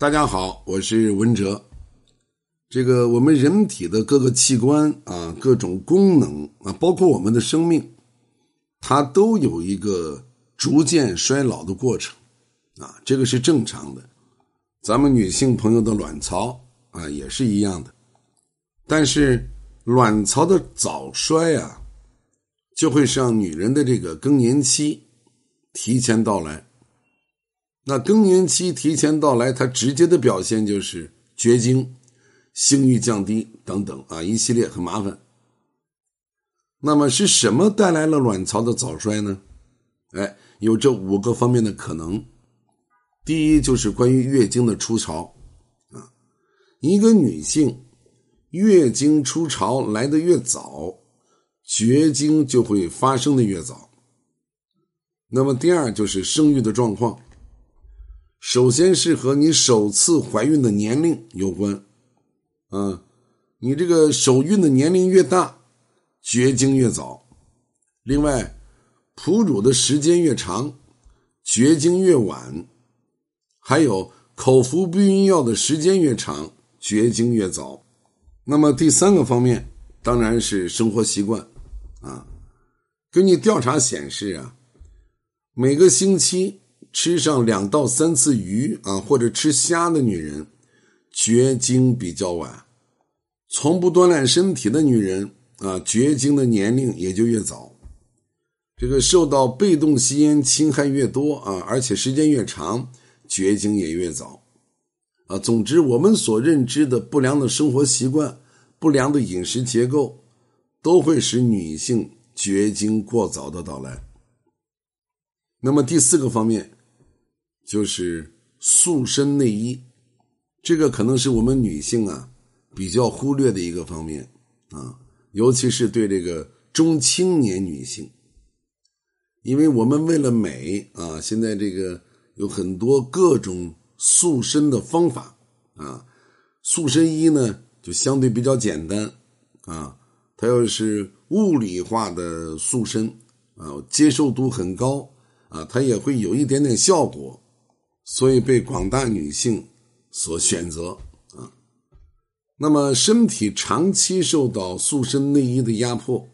大家好，我是文哲。这个我们人体的各个器官啊，各种功能啊，包括我们的生命，它都有一个逐渐衰老的过程啊，这个是正常的。咱们女性朋友的卵巢啊，也是一样的。但是卵巢的早衰啊，就会让女人的这个更年期提前到来。那更年期提前到来，它直接的表现就是绝经、性欲降低等等啊，一系列很麻烦。那么是什么带来了卵巢的早衰呢？哎，有这五个方面的可能。第一就是关于月经的初潮啊，一个女性月经初潮来的越早，绝经就会发生的越早。那么第二就是生育的状况。首先是和你首次怀孕的年龄有关，啊，你这个首孕的年龄越大，绝经越早。另外，哺乳的时间越长，绝经越晚。还有口服避孕药的时间越长，绝经越早。那么第三个方面当然是生活习惯，啊，根据调查显示啊，每个星期。吃上两到三次鱼啊，或者吃虾的女人，绝经比较晚；从不锻炼身体的女人啊，绝经的年龄也就越早。这个受到被动吸烟侵害越多啊，而且时间越长，绝经也越早。啊，总之，我们所认知的不良的生活习惯、不良的饮食结构，都会使女性绝经过早的到来。那么第四个方面。就是塑身内衣，这个可能是我们女性啊比较忽略的一个方面啊，尤其是对这个中青年女性，因为我们为了美啊，现在这个有很多各种塑身的方法啊，塑身衣呢就相对比较简单啊，它要是物理化的塑身啊，接受度很高啊，它也会有一点点效果。所以被广大女性所选择啊，那么身体长期受到塑身内衣的压迫，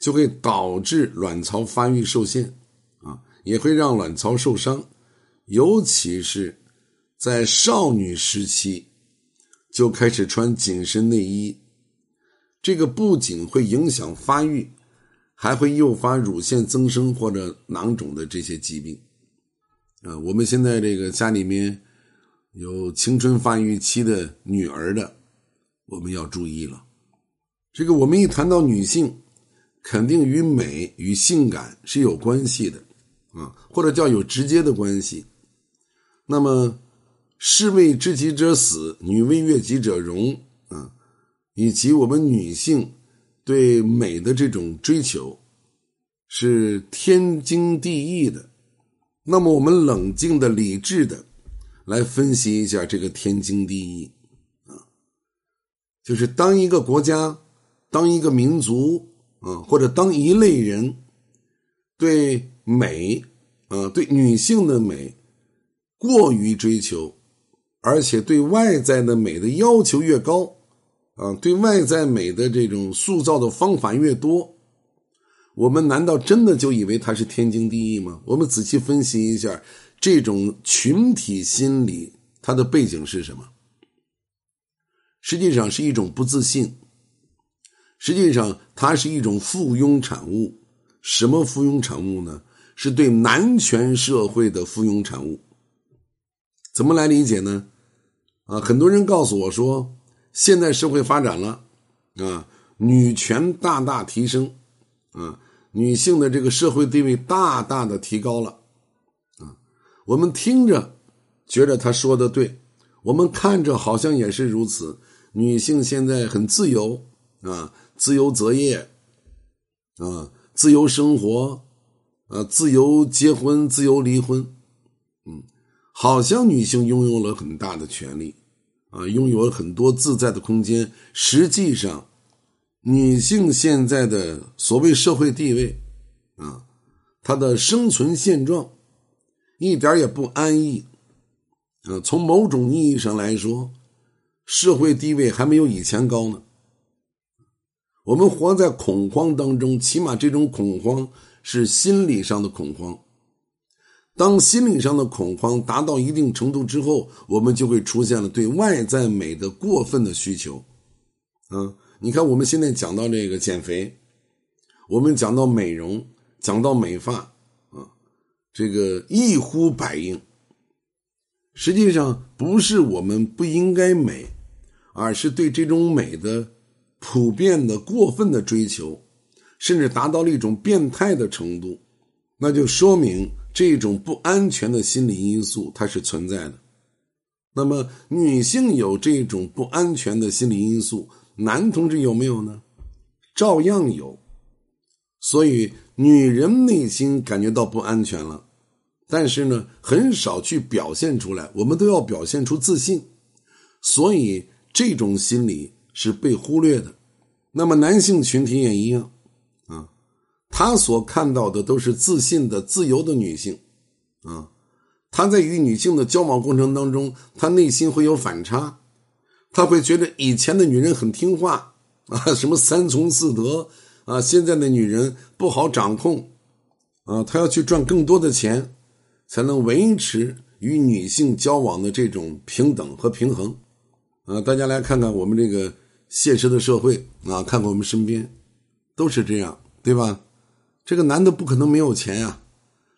就会导致卵巢发育受限啊，也会让卵巢受伤，尤其是在少女时期就开始穿紧身内衣，这个不仅会影响发育，还会诱发乳腺增生或者囊肿的这些疾病。啊，我们现在这个家里面有青春发育期的女儿的，我们要注意了。这个我们一谈到女性，肯定与美与性感是有关系的啊，或者叫有直接的关系。那么，士为知己者死，女为悦己者容啊，以及我们女性对美的这种追求，是天经地义的。那么，我们冷静的、理智的来分析一下这个天经地义啊，就是当一个国家、当一个民族啊，或者当一类人对美啊、对女性的美过于追求，而且对外在的美的要求越高啊，对外在美的这种塑造的方法越多。我们难道真的就以为它是天经地义吗？我们仔细分析一下，这种群体心理它的背景是什么？实际上是一种不自信，实际上它是一种附庸产物。什么附庸产物呢？是对男权社会的附庸产物。怎么来理解呢？啊，很多人告诉我说，现在社会发展了，啊，女权大大提升，啊。女性的这个社会地位大大的提高了，啊，我们听着觉得他说的对，我们看着好像也是如此。女性现在很自由啊，自由择业，啊，自由生活，啊，自由结婚，自由离婚，嗯，好像女性拥有了很大的权利，啊，拥有了很多自在的空间。实际上。女性现在的所谓社会地位，啊，她的生存现状一点也不安逸，啊，从某种意义上来说，社会地位还没有以前高呢。我们活在恐慌当中，起码这种恐慌是心理上的恐慌。当心理上的恐慌达到一定程度之后，我们就会出现了对外在美的过分的需求。啊，你看我们现在讲到这个减肥，我们讲到美容，讲到美发，啊，这个一呼百应。实际上不是我们不应该美，而是对这种美的普遍的过分的追求，甚至达到了一种变态的程度，那就说明这种不安全的心理因素它是存在的。那么女性有这种不安全的心理因素，男同志有没有呢？照样有。所以女人内心感觉到不安全了。但是呢，很少去表现出来。我们都要表现出自信，所以这种心理是被忽略的。那么男性群体也一样，啊，他所看到的都是自信的、自由的女性，啊，他在与女性的交往过程当中，他内心会有反差，他会觉得以前的女人很听话啊，什么三从四德啊，现在的女人不好掌控，啊，他要去赚更多的钱。才能维持与女性交往的这种平等和平衡，啊，大家来看看我们这个现实的社会啊，看看我们身边，都是这样，对吧？这个男的不可能没有钱呀，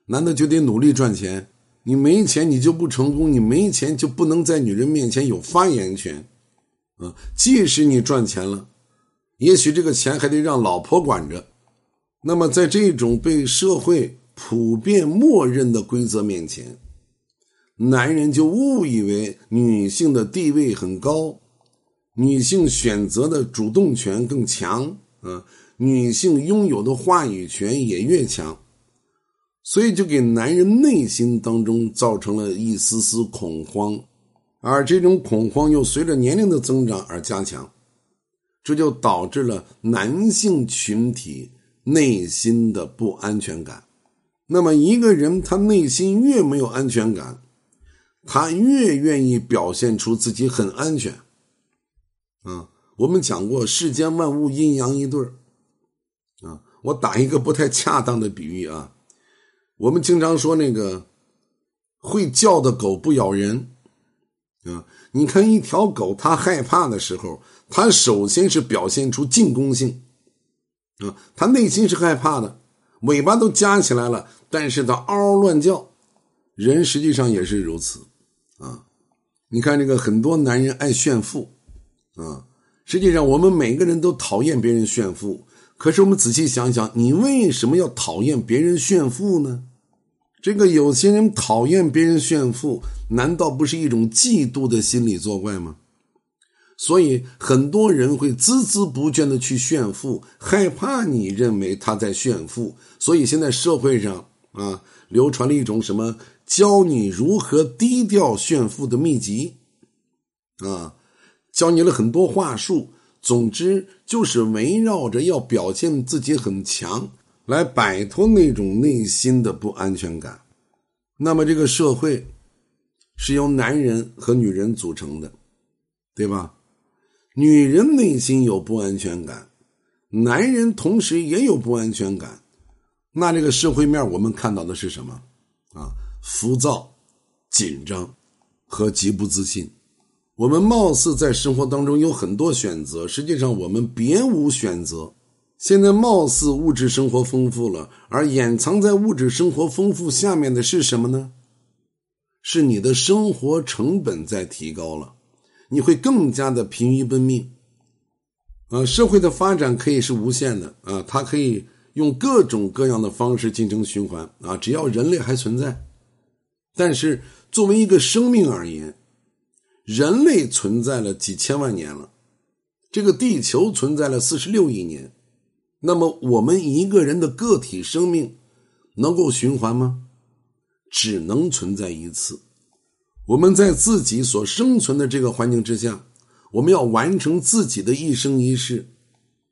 男的就得努力赚钱。你没钱，你就不成功；你没钱，就不能在女人面前有发言权，啊，即使你赚钱了，也许这个钱还得让老婆管着。那么，在这种被社会。普遍默认的规则面前，男人就误以为女性的地位很高，女性选择的主动权更强啊，女性拥有的话语权也越强，所以就给男人内心当中造成了一丝丝恐慌，而这种恐慌又随着年龄的增长而加强，这就导致了男性群体内心的不安全感。那么一个人他内心越没有安全感，他越愿意表现出自己很安全。啊，我们讲过世间万物阴阳一对啊，我打一个不太恰当的比喻啊，我们经常说那个会叫的狗不咬人啊。你看一条狗，它害怕的时候，它首先是表现出进攻性啊，它内心是害怕的。尾巴都夹起来了，但是它嗷嗷乱叫。人实际上也是如此，啊，你看这个很多男人爱炫富，啊，实际上我们每个人都讨厌别人炫富。可是我们仔细想想，你为什么要讨厌别人炫富呢？这个有些人讨厌别人炫富，难道不是一种嫉妒的心理作怪吗？所以很多人会孜孜不倦的去炫富，害怕你认为他在炫富。所以现在社会上啊，流传了一种什么教你如何低调炫富的秘籍，啊，教你了很多话术。总之就是围绕着要表现自己很强，来摆脱那种内心的不安全感。那么这个社会是由男人和女人组成的，对吧？女人内心有不安全感，男人同时也有不安全感，那这个社会面我们看到的是什么？啊，浮躁、紧张和极不自信。我们貌似在生活当中有很多选择，实际上我们别无选择。现在貌似物质生活丰富了，而掩藏在物质生活丰富下面的是什么呢？是你的生活成本在提高了。你会更加的疲于奔命，啊，社会的发展可以是无限的啊，它可以用各种各样的方式进行循环啊，只要人类还存在。但是作为一个生命而言，人类存在了几千万年了，这个地球存在了四十六亿年，那么我们一个人的个体生命能够循环吗？只能存在一次。我们在自己所生存的这个环境之下，我们要完成自己的一生一世，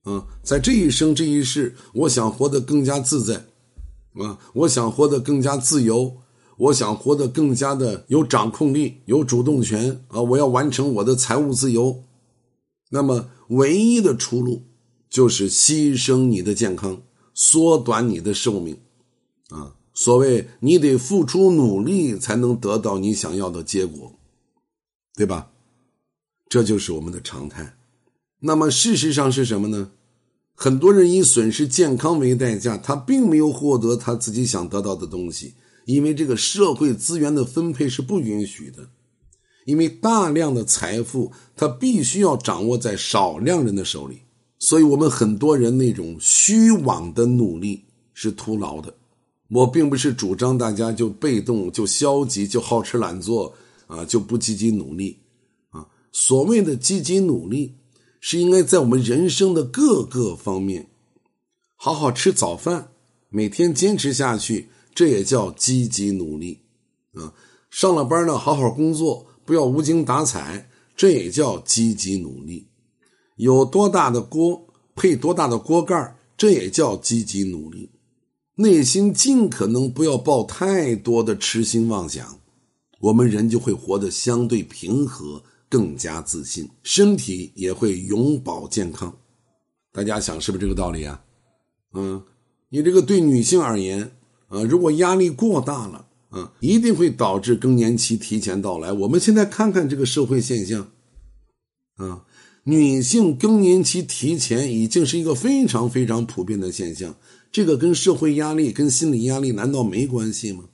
啊，在这一生这一世，我想活得更加自在，啊，我想活得更加自由，我想活得更加的有掌控力、有主动权啊！我要完成我的财务自由。那么，唯一的出路就是牺牲你的健康，缩短你的寿命啊！所谓你得付出努力才能得到你想要的结果，对吧？这就是我们的常态。那么，事实上是什么呢？很多人以损失健康为代价，他并没有获得他自己想得到的东西。因为这个社会资源的分配是不允许的，因为大量的财富它必须要掌握在少量人的手里，所以我们很多人那种虚妄的努力是徒劳的。我并不是主张大家就被动、就消极、就好吃懒做啊，就不积极努力啊。所谓的积极努力，是应该在我们人生的各个方面好好吃早饭，每天坚持下去。这也叫积极努力，啊，上了班呢，好好工作，不要无精打采，这也叫积极努力。有多大的锅配多大的锅盖，这也叫积极努力。内心尽可能不要抱太多的痴心妄想，我们人就会活得相对平和，更加自信，身体也会永保健康。大家想是不是这个道理啊？嗯，你这个对女性而言。啊，如果压力过大了，啊，一定会导致更年期提前到来。我们现在看看这个社会现象，啊，女性更年期提前已经是一个非常非常普遍的现象。这个跟社会压力、跟心理压力难道没关系吗？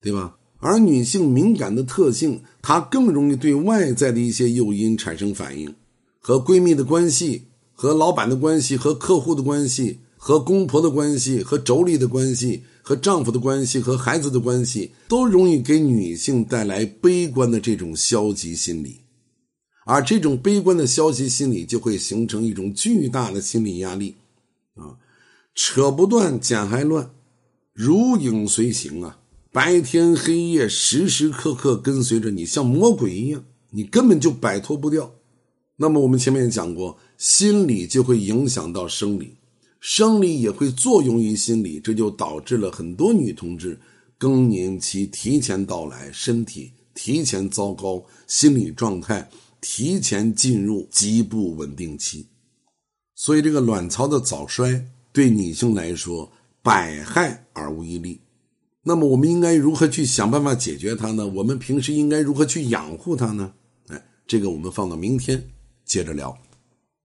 对吧？而女性敏感的特性，她更容易对外在的一些诱因产生反应，和闺蜜的关系、和老板的关系、和客户的关系、和公婆的关系、和妯娌的关系。和丈夫的关系和孩子的关系都容易给女性带来悲观的这种消极心理，而这种悲观的消极心理就会形成一种巨大的心理压力，啊，扯不断，剪还乱，如影随形啊，白天黑夜时时刻刻跟随着你，像魔鬼一样，你根本就摆脱不掉。那么我们前面也讲过，心理就会影响到生理。生理也会作用于心理，这就导致了很多女同志更年期提前到来，身体提前糟糕，心理状态提前进入极不稳定期。所以，这个卵巢的早衰对女性来说百害而无一利。那么，我们应该如何去想办法解决它呢？我们平时应该如何去养护它呢？哎，这个我们放到明天接着聊。